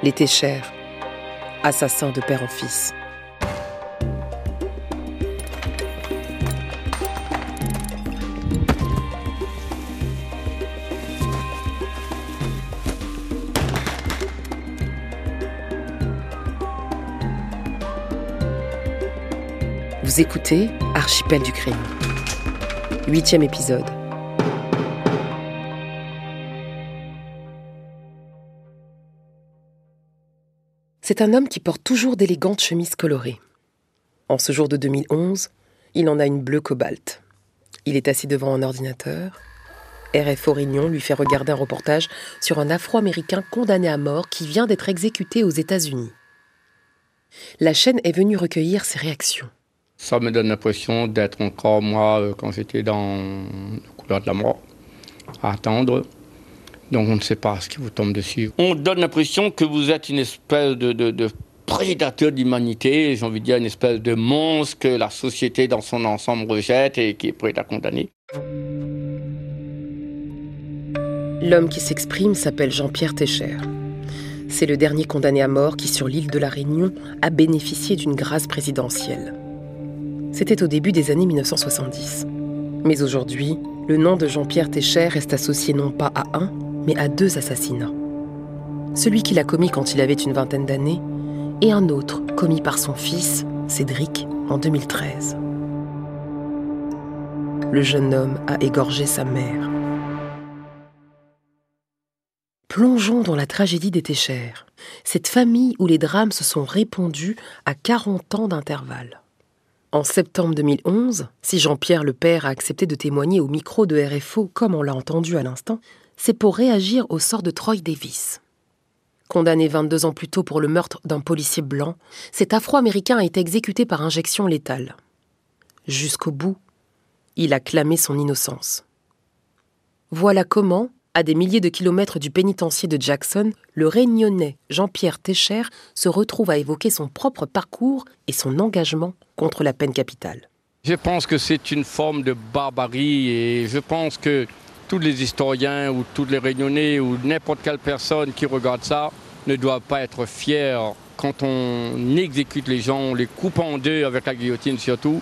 Les Téchers, assassins de père en fils. Vous écoutez Archipel du crime. Huitième épisode. C'est un homme qui porte toujours d'élégantes chemises colorées. En ce jour de 2011, il en a une bleue cobalt. Il est assis devant un ordinateur. RFO Réunion lui fait regarder un reportage sur un Afro-Américain condamné à mort qui vient d'être exécuté aux États-Unis. La chaîne est venue recueillir ses réactions. Ça me donne l'impression d'être encore moi euh, quand j'étais dans le couloir de la mort, à attendre. Donc on ne sait pas ce qui vous tombe dessus. On donne l'impression que vous êtes une espèce de, prédateur de l'humanité, j'ai envie de dire une espèce de monstre que la société dans son ensemble rejette et qui est prêt à condamner. L'homme qui s'exprime s'appelle Jean-Pierre Técher. C'est le dernier condamné à mort qui, sur l'île de la Réunion, a bénéficié d'une grâce présidentielle. C'était au début des années 1970. Mais aujourd'hui, le nom de Jean-Pierre Técher reste associé non pas à un, mais à deux assassinats. Celui qu'il a commis quand il avait une vingtaine d'années et un autre commis par son fils, Cédric, en 2013. Le jeune homme a égorgé sa mère. Plongeons dans la tragédie des Téchères, cette famille où les drames se sont répandus à 40 ans d'intervalle. En septembre 2011, si Jean-Pierre le père a accepté de témoigner au micro de RFO comme on l'a entendu à l'instant, c'est pour réagir au sort de Troy Davis. Condamné 22 ans plus tôt pour le meurtre d'un policier blanc, cet Afro-Américain a été exécuté par injection létale. Jusqu'au bout, il a clamé son innocence. Voilà comment, à des milliers de kilomètres du pénitencier de Jackson, le réunionnais Jean-Pierre Técher se retrouve à évoquer son propre parcours et son engagement contre la peine capitale. Je pense que c'est une forme de barbarie et je pense que tous les historiens ou tous les réunionnais ou n'importe quelle personne qui regarde ça ne doit pas être fier quand on exécute les gens, on les coupe en deux avec la guillotine surtout.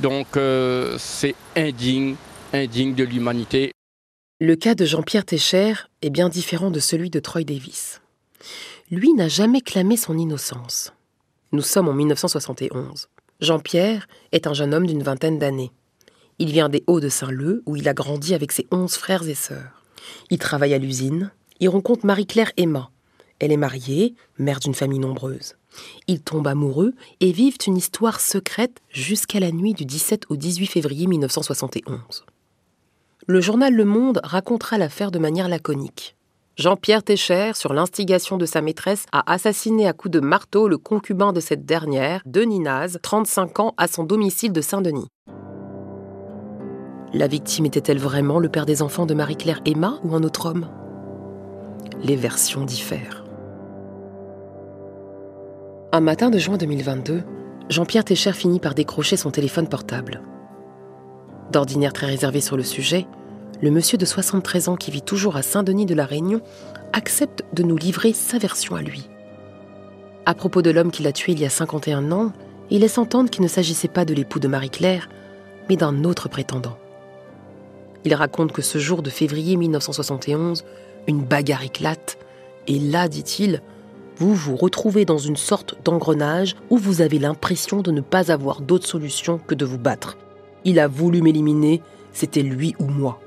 Donc euh, c'est indigne, indigne de l'humanité. Le cas de Jean-Pierre Técher est bien différent de celui de Troy Davis. Lui n'a jamais clamé son innocence. Nous sommes en 1971. Jean-Pierre est un jeune homme d'une vingtaine d'années. Il vient des Hauts-de-Saint-Leu, où il a grandi avec ses onze frères et sœurs. Il travaille à l'usine. Il rencontre Marie-Claire Emma. Elle est mariée, mère d'une famille nombreuse. Ils tombent amoureux et vivent une histoire secrète jusqu'à la nuit du 17 au 18 février 1971. Le journal Le Monde racontera l'affaire de manière laconique. Jean-Pierre Técher, sur l'instigation de sa maîtresse, a assassiné à coups de marteau le concubin de cette dernière, Denis Naz, 35 ans, à son domicile de Saint-Denis. La victime était-elle vraiment le père des enfants de Marie-Claire Emma ou un autre homme? Les versions diffèrent. Un matin de juin 2022, Jean-Pierre Técher finit par décrocher son téléphone portable. D'ordinaire très réservé sur le sujet, le monsieur de 73 ans qui vit toujours à Saint-Denis de la Réunion accepte de nous livrer sa version à lui. À propos de l'homme qui l'a tué il y a 51 ans, il laisse entendre qu'il ne s'agissait pas de l'époux de Marie-Claire, mais d'un autre prétendant. Il raconte que ce jour de février 1971, une bagarre éclate, et là, dit-il, vous vous retrouvez dans une sorte d'engrenage où vous avez l'impression de ne pas avoir d'autre solution que de vous battre. Il a voulu m'éliminer, c'était lui ou moi.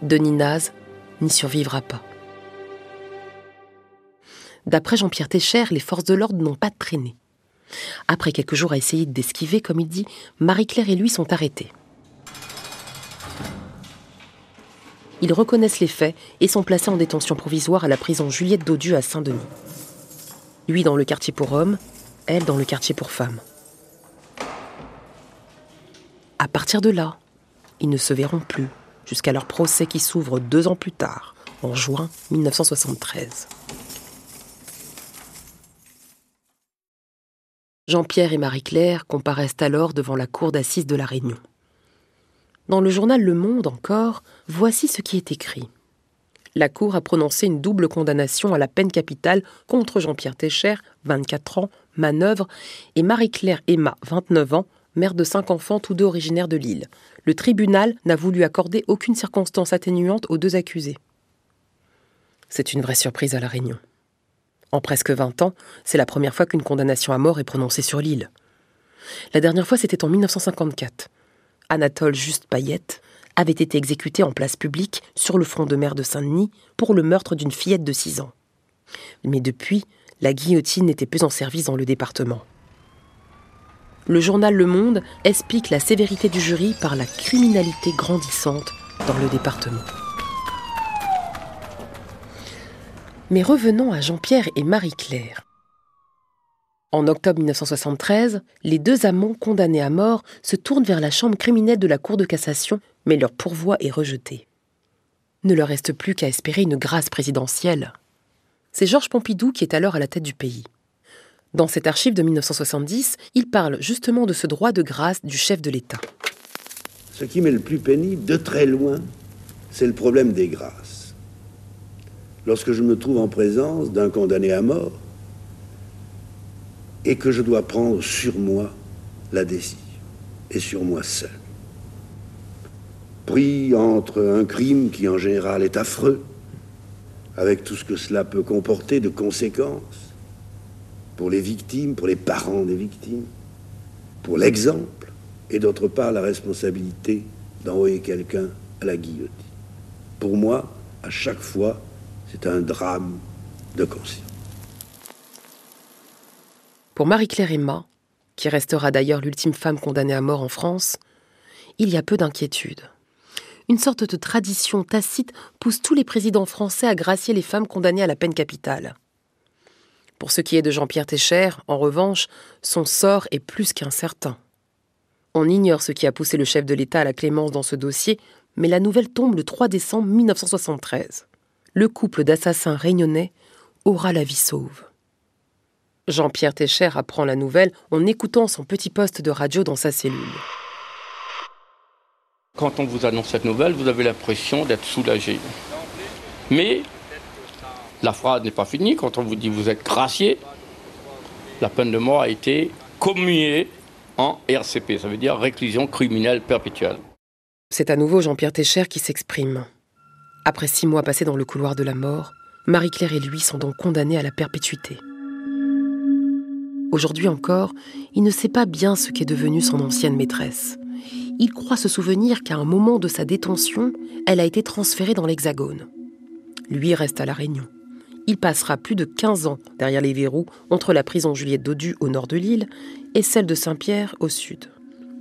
Denis Naz n'y survivra pas. D'après Jean-Pierre Técher, les forces de l'ordre n'ont pas traîné. Après quelques jours à essayer d'esquiver, comme il dit, Marie-Claire et lui sont arrêtés. Ils reconnaissent les faits et sont placés en détention provisoire à la prison Juliette Daudieu à Saint-Denis. Lui dans le quartier pour hommes, elle dans le quartier pour femmes. À partir de là, ils ne se verront plus jusqu'à leur procès qui s'ouvre deux ans plus tard, en juin 1973. Jean-Pierre et Marie-Claire comparaissent alors devant la cour d'assises de la Réunion. Dans le journal Le Monde encore, voici ce qui est écrit. La Cour a prononcé une double condamnation à la peine capitale contre Jean-Pierre Técher, 24 ans, manœuvre, et Marie-Claire Emma, 29 ans, mère de cinq enfants, tous deux originaires de Lille. Le tribunal n'a voulu accorder aucune circonstance atténuante aux deux accusés. C'est une vraie surprise à La Réunion. En presque 20 ans, c'est la première fois qu'une condamnation à mort est prononcée sur l'île. La dernière fois, c'était en 1954. Anatole Juste Payette avait été exécuté en place publique sur le front de mer de Saint-Denis pour le meurtre d'une fillette de 6 ans. Mais depuis, la guillotine n'était plus en service dans le département. Le journal Le Monde explique la sévérité du jury par la criminalité grandissante dans le département. Mais revenons à Jean-Pierre et Marie-Claire. En octobre 1973, les deux amants condamnés à mort se tournent vers la chambre criminelle de la Cour de cassation, mais leur pourvoi est rejeté. Ne leur reste plus qu'à espérer une grâce présidentielle. C'est Georges Pompidou qui est alors à la tête du pays. Dans cette archive de 1970, il parle justement de ce droit de grâce du chef de l'État. Ce qui m'est le plus pénible, de très loin, c'est le problème des grâces. Lorsque je me trouve en présence d'un condamné à mort, et que je dois prendre sur moi la décision, et sur moi seul. Pris entre un crime qui en général est affreux, avec tout ce que cela peut comporter de conséquences pour les victimes, pour les parents des victimes, pour l'exemple, et d'autre part la responsabilité d'envoyer quelqu'un à la guillotine. Pour moi, à chaque fois, c'est un drame de conscience. Pour Marie-Claire Emma, qui restera d'ailleurs l'ultime femme condamnée à mort en France, il y a peu d'inquiétude. Une sorte de tradition tacite pousse tous les présidents français à gracier les femmes condamnées à la peine capitale. Pour ce qui est de Jean-Pierre Técher, en revanche, son sort est plus qu'incertain. On ignore ce qui a poussé le chef de l'État à la clémence dans ce dossier, mais la nouvelle tombe le 3 décembre 1973. Le couple d'assassins réunionnais aura la vie sauve. Jean-Pierre Técher apprend la nouvelle en écoutant son petit poste de radio dans sa cellule. Quand on vous annonce cette nouvelle, vous avez l'impression d'être soulagé. Mais la phrase n'est pas finie. Quand on vous dit vous êtes gracié, la peine de mort a été commuée en RCP, ça veut dire réclusion criminelle perpétuelle. C'est à nouveau Jean-Pierre Técher qui s'exprime. Après six mois passés dans le couloir de la mort, Marie-Claire et lui sont donc condamnés à la perpétuité. Aujourd'hui encore, il ne sait pas bien ce qu'est devenue son ancienne maîtresse. Il croit se souvenir qu'à un moment de sa détention, elle a été transférée dans l'Hexagone. Lui reste à La Réunion. Il passera plus de 15 ans derrière les verrous entre la prison Juliette Dodu au nord de l'île et celle de Saint-Pierre au sud.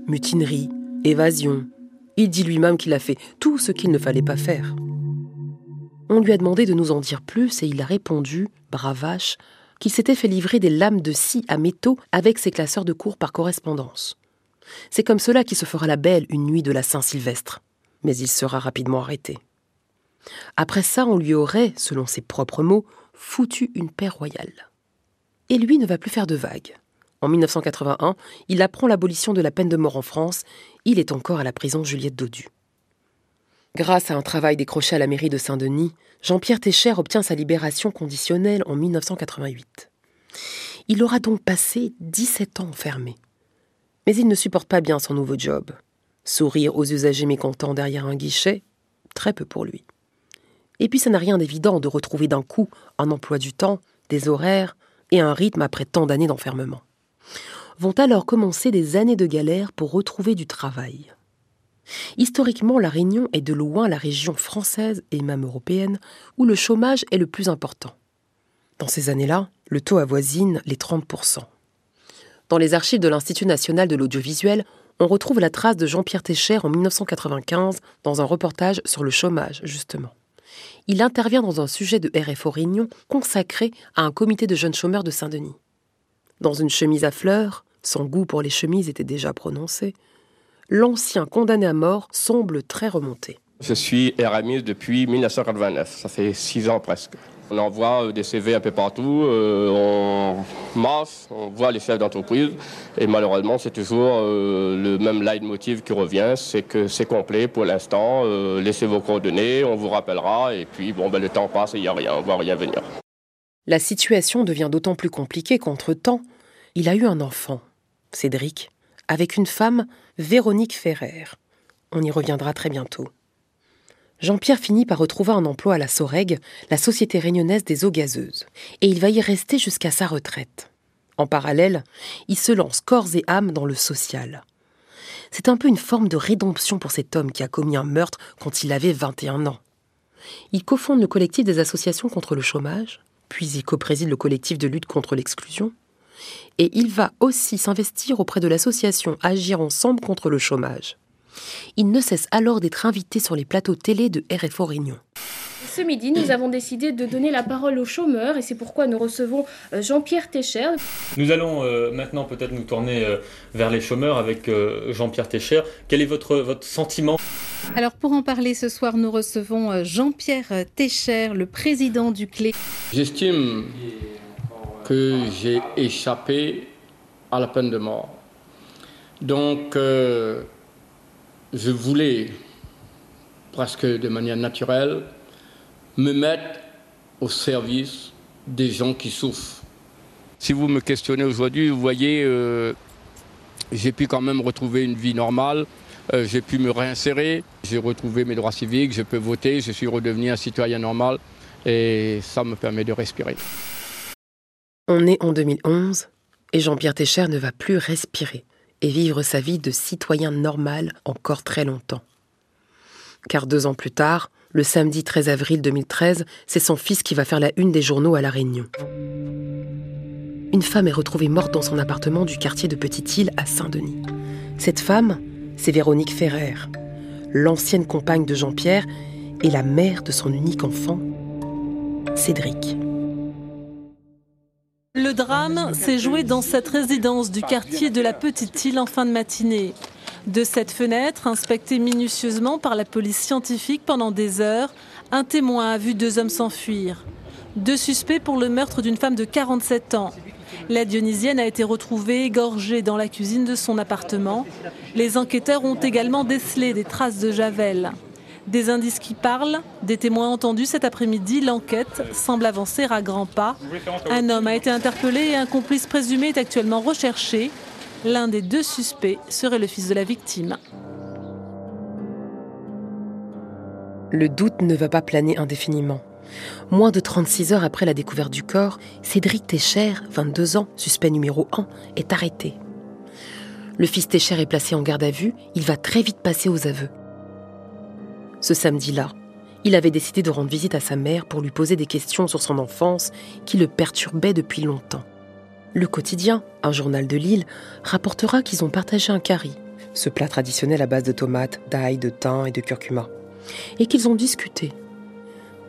Mutinerie, évasion. Il dit lui-même qu'il a fait tout ce qu'il ne fallait pas faire. On lui a demandé de nous en dire plus et il a répondu, bravache, qu'il s'était fait livrer des lames de scie à métaux avec ses classeurs de cours par correspondance. C'est comme cela qu'il se fera la belle une nuit de la Saint-Sylvestre. Mais il sera rapidement arrêté. Après ça, on lui aurait, selon ses propres mots, foutu une paix royale. Et lui ne va plus faire de vagues. En 1981, il apprend l'abolition de la peine de mort en France. Il est encore à la prison Juliette Dodu. Grâce à un travail décroché à la mairie de Saint-Denis, Jean-Pierre Técher obtient sa libération conditionnelle en 1988. Il aura donc passé 17 ans enfermé. Mais il ne supporte pas bien son nouveau job. Sourire aux usagers mécontents derrière un guichet, très peu pour lui. Et puis ça n'a rien d'évident de retrouver d'un coup un emploi du temps, des horaires et un rythme après tant d'années d'enfermement. Vont alors commencer des années de galère pour retrouver du travail. Historiquement, la Réunion est de loin la région française et même européenne où le chômage est le plus important. Dans ces années-là, le taux avoisine les 30%. Dans les archives de l'Institut national de l'audiovisuel, on retrouve la trace de Jean-Pierre Técher en 1995 dans un reportage sur le chômage, justement. Il intervient dans un sujet de RFO Réunion consacré à un comité de jeunes chômeurs de Saint-Denis. Dans une chemise à fleurs, son goût pour les chemises était déjà prononcé, l'ancien condamné à mort semble très remonté. Je suis Eramis depuis 1989, ça fait six ans presque. On envoie euh, des CV un peu partout, euh, on masse, on voit les chefs d'entreprise. Et malheureusement c'est toujours euh, le même leitmotiv qui revient, c'est que c'est complet pour l'instant, laissez vos coordonnées, on vous rappellera. Et puis bon ben, le temps passe et il n'y a rien, on voit rien venir. La situation devient d'autant plus compliquée qu'entre-temps, il a eu un enfant, Cédric, avec une femme, Véronique Ferrer. On y reviendra très bientôt. Jean-Pierre finit par retrouver un emploi à la Soreg, la société réunionnaise des eaux gazeuses, et il va y rester jusqu'à sa retraite. En parallèle, il se lance corps et âme dans le social. C'est un peu une forme de rédemption pour cet homme qui a commis un meurtre quand il avait 21 ans. Il cofonde le collectif des associations contre le chômage, puis il copréside le collectif de lutte contre l'exclusion, et il va aussi s'investir auprès de l'association Agir ensemble contre le chômage. Il ne cesse alors d'être invité sur les plateaux télé de RFO Réunion. Ce midi, nous avons décidé de donner la parole aux chômeurs et c'est pourquoi nous recevons euh, Jean-Pierre Técher. Nous allons euh, maintenant peut-être nous tourner euh, vers les chômeurs avec Jean-Pierre Técher. Quel est votre, votre sentiment? Alors pour en parler ce soir, nous recevons Jean-Pierre Técher, le président du CLé. J'estime que j'ai échappé à la peine de mort. Donc je voulais, presque de manière naturelle, me mettre au service des gens qui souffrent. Si vous me questionnez aujourd'hui, vous voyez, euh, j'ai pu quand même retrouver une vie normale, euh, j'ai pu me réinsérer, j'ai retrouvé mes droits civiques, je peux voter, je suis redevenu un citoyen normal et ça me permet de respirer. On est en 2011 et Jean-Pierre Técher ne va plus respirer et vivre sa vie de citoyen normal encore très longtemps. Car deux ans plus tard, le samedi 13 avril 2013, c'est son fils qui va faire la une des journaux à La Réunion. Une femme est retrouvée morte dans son appartement du quartier de Petite-Île à Saint-Denis. Cette femme, c'est Véronique Ferrer, l'ancienne compagne de Jean-Pierre et la mère de son unique enfant, Cédric. Le drame s'est joué dans cette résidence du quartier de la Petite Île en fin de matinée. De cette fenêtre, inspectée minutieusement par la police scientifique pendant des heures, un témoin a vu deux hommes s'enfuir. Deux suspects pour le meurtre d'une femme de 47 ans. La Dionysienne a été retrouvée égorgée dans la cuisine de son appartement. Les enquêteurs ont également décelé des traces de javel. Des indices qui parlent, des témoins entendus cet après-midi, l'enquête semble avancer à grands pas. Un homme a été interpellé et un complice présumé est actuellement recherché. L'un des deux suspects serait le fils de la victime. Le doute ne va pas planer indéfiniment. Moins de 36 heures après la découverte du corps, Cédric Técher, 22 ans, suspect numéro 1, est arrêté. Le fils Técher est placé en garde à vue, il va très vite passer aux aveux. Ce samedi-là, il avait décidé de rendre visite à sa mère pour lui poser des questions sur son enfance qui le perturbaient depuis longtemps. Le quotidien, un journal de Lille, rapportera qu'ils ont partagé un curry, ce plat traditionnel à base de tomates, d'ail, de thym et de curcuma, et qu'ils ont discuté.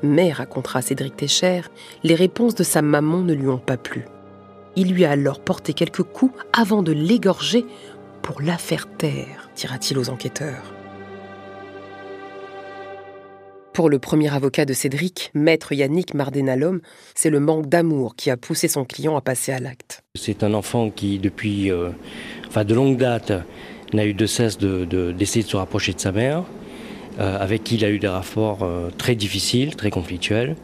Mais, racontera Cédric Técher, les réponses de sa maman ne lui ont pas plu. Il lui a alors porté quelques coups avant de l'égorger pour la faire taire, dira-t-il aux enquêteurs. Pour le premier avocat de Cédric, maître Yannick Mardenalom, c'est le manque d'amour qui a poussé son client à passer à l'acte. C'est un enfant qui, depuis euh, enfin de longue date, n'a eu de cesse d'essayer de, se rapprocher de sa mère, euh, avec qui il a eu des rapports euh, très difficiles, très conflictuels,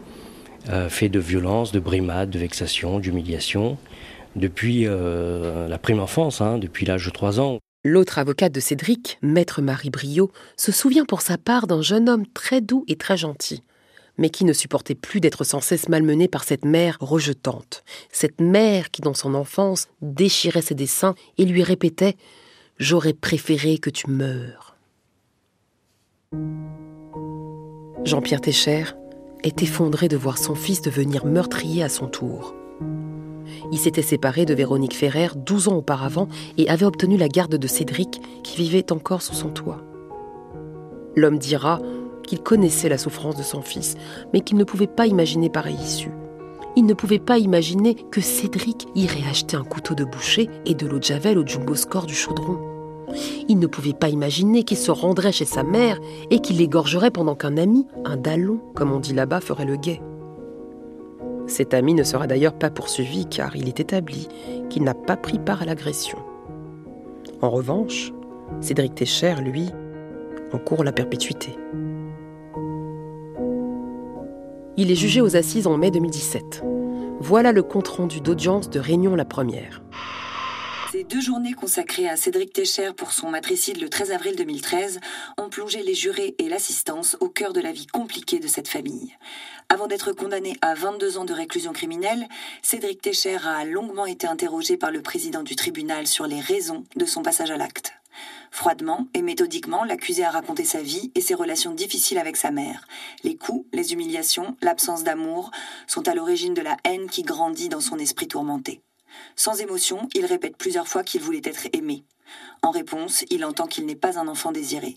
faits de violence, de brimades, de vexations, d'humiliation, depuis la prime enfance, hein, depuis l'âge de 3 ans. L'autre avocate de Cédric, maître Marie Brio, se souvient pour sa part d'un jeune homme très doux et très gentil, mais qui ne supportait plus d'être sans cesse malmené par cette mère rejetante. Cette mère qui, dans son enfance, déchirait ses dessins et lui répétait J'aurais préféré que tu meures. Jean-Pierre Técher est effondré de voir son fils devenir meurtrier à son tour. Il s'était séparé de Véronique Ferrer 12 ans auparavant et avait obtenu la garde de Cédric qui vivait encore sous son toit. L'homme dira qu'il connaissait la souffrance de son fils, mais qu'il ne pouvait pas imaginer pareille issue. Il ne pouvait pas imaginer que Cédric irait acheter un couteau de boucher et de l'eau de javel au jumbo score du chaudron. Il ne pouvait pas imaginer qu'il se rendrait chez sa mère et qu'il l'égorgerait pendant qu'un ami, un dallon, comme on dit là-bas, ferait le guet. Cet ami ne sera d'ailleurs pas poursuivi car il est établi qu'il n'a pas pris part à l'agression. En revanche, Cédric Técher, lui, encourt la perpétuité. Il est jugé aux assises en mai 2017. Voilà le compte-rendu d'audience de Réunion la première. Ces deux journées consacrées à Cédric Técher pour son matricide le 13 avril 2013 ont plongé les jurés et l'assistance au cœur de la vie compliquée de cette famille. Avant d'être condamné à 22 ans de réclusion criminelle, Cédric Técher a longuement été interrogé par le président du tribunal sur les raisons de son passage à l'acte. Froidement et méthodiquement, l'accusé a raconté sa vie et ses relations difficiles avec sa mère. Les coups, les humiliations, l'absence d'amour sont à l'origine de la haine qui grandit dans son esprit tourmenté. Sans émotion, il répète plusieurs fois qu'il voulait être aimé. En réponse, il entend qu'il n'est pas un enfant désiré.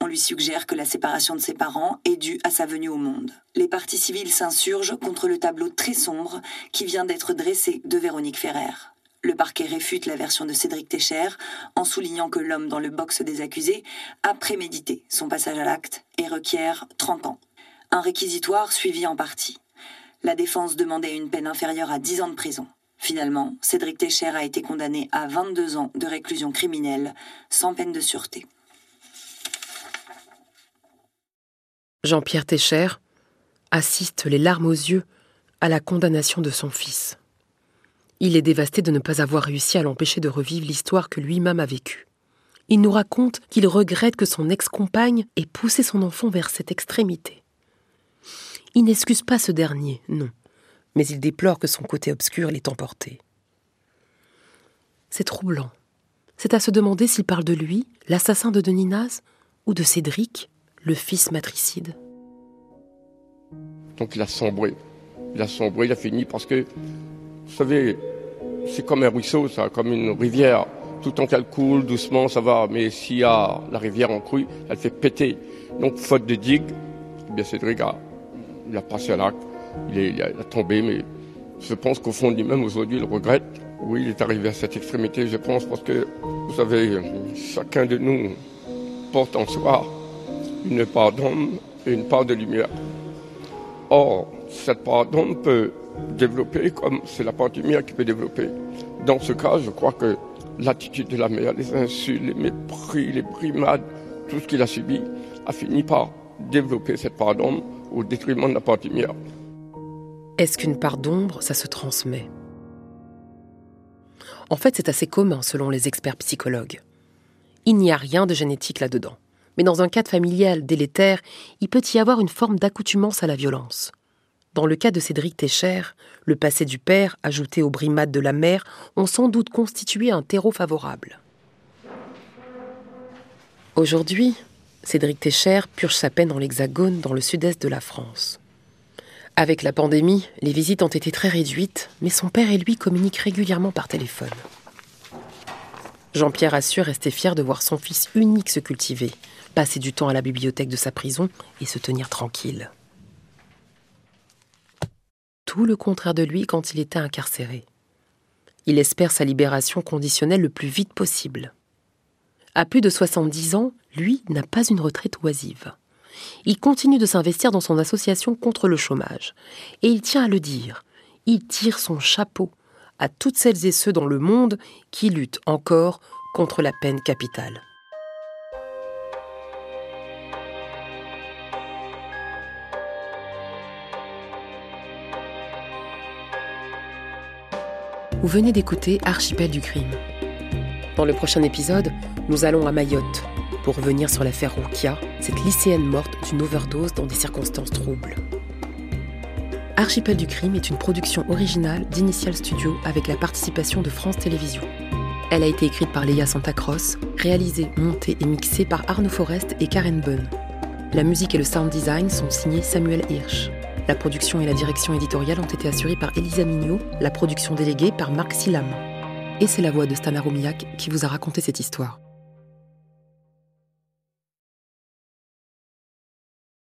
On lui suggère que la séparation de ses parents est due à sa venue au monde. Les partis civils s'insurgent contre le tableau très sombre qui vient d'être dressé de Véronique Ferrer. Le parquet réfute la version de Cédric Técher en soulignant que l'homme dans le box des accusés a prémédité son passage à l'acte et requiert 30 ans. Un réquisitoire suivi en partie. La défense demandait une peine inférieure à 10 ans de prison. Finalement, Cédric Técher a été condamné à 22 ans de réclusion criminelle sans peine de sûreté. Jean-Pierre Técher assiste les larmes aux yeux à la condamnation de son fils. Il est dévasté de ne pas avoir réussi à l'empêcher de revivre l'histoire que lui-même a vécue. Il nous raconte qu'il regrette que son ex-compagne ait poussé son enfant vers cette extrémité. Il n'excuse pas ce dernier, non mais il déplore que son côté obscur l'ait emporté. C'est troublant. C'est à se demander s'il parle de lui, l'assassin de Denis Naz, ou de Cédric, le fils matricide. Donc il a sombré. Il a sombré, il a fini parce que, vous savez, c'est comme un ruisseau, ça, comme une rivière. Tout le temps qu'elle coule, doucement, ça va. Mais s'il y a la rivière en crue, elle fait péter. Donc, faute de digue, eh bien Cédric a, il a passé à l'acte il, a, tombé, mais je pense qu'au fond lui-même, aujourd'hui, il regrette. Oui, il est arrivé à cette extrémité, je pense, parce que, vous savez, chacun de nous porte en soi une part d'homme et une part de lumière. Or, cette part d'homme peut développer comme c'est la part de lumière qui peut développer. Dans ce cas, je crois que l'attitude de la mère, les insultes, les mépris, les brimades, tout ce qu'il a subi, a fini par développer cette part d'homme au détriment de la part de lumière. Est-ce qu'une part d'ombre, ça se transmet? En fait, c'est assez commun selon les experts psychologues. Il n'y a rien de génétique là-dedans. Mais dans un cadre familial délétère, il peut y avoir une forme d'accoutumance à la violence. Dans le cas de Cédric Técher, le passé du père, ajouté aux brimades de la mère, ont sans doute constitué un terreau favorable. Aujourd'hui, Cédric Técher purge sa peine dans l'Hexagone, dans le sud-est de la France. Avec la pandémie, les visites ont été très réduites, mais son père et lui communiquent régulièrement par téléphone. Jean-Pierre assure rester fier de voir son fils unique se cultiver, passer du temps à la bibliothèque de sa prison et se tenir tranquille. Tout le contraire de lui quand il était incarcéré. Il espère sa libération conditionnelle le plus vite possible. À plus de 70 ans, lui n'a pas une retraite oisive. Il continue de s'investir dans son association contre le chômage. Et il tient à le dire, il tire son chapeau à toutes celles et ceux dans le monde qui luttent encore contre la peine capitale. Vous venez d'écouter Archipel du crime. Dans le prochain épisode, nous allons à Mayotte, pour revenir sur l'affaire Rukia, cette lycéenne morte d'une overdose dans des circonstances troubles. Archipel du crime est une production originale d'Initial Studio avec la participation de France Télévisions. Elle a été écrite par Léa Santacross, réalisée, montée et mixée par Arnaud Forest et Karen Bunn. La musique et le sound design sont signés Samuel Hirsch. La production et la direction éditoriale ont été assurées par Elisa Mignot, la production déléguée par Marc Silam. Et c'est la voix de Stana Romiak qui vous a raconté cette histoire.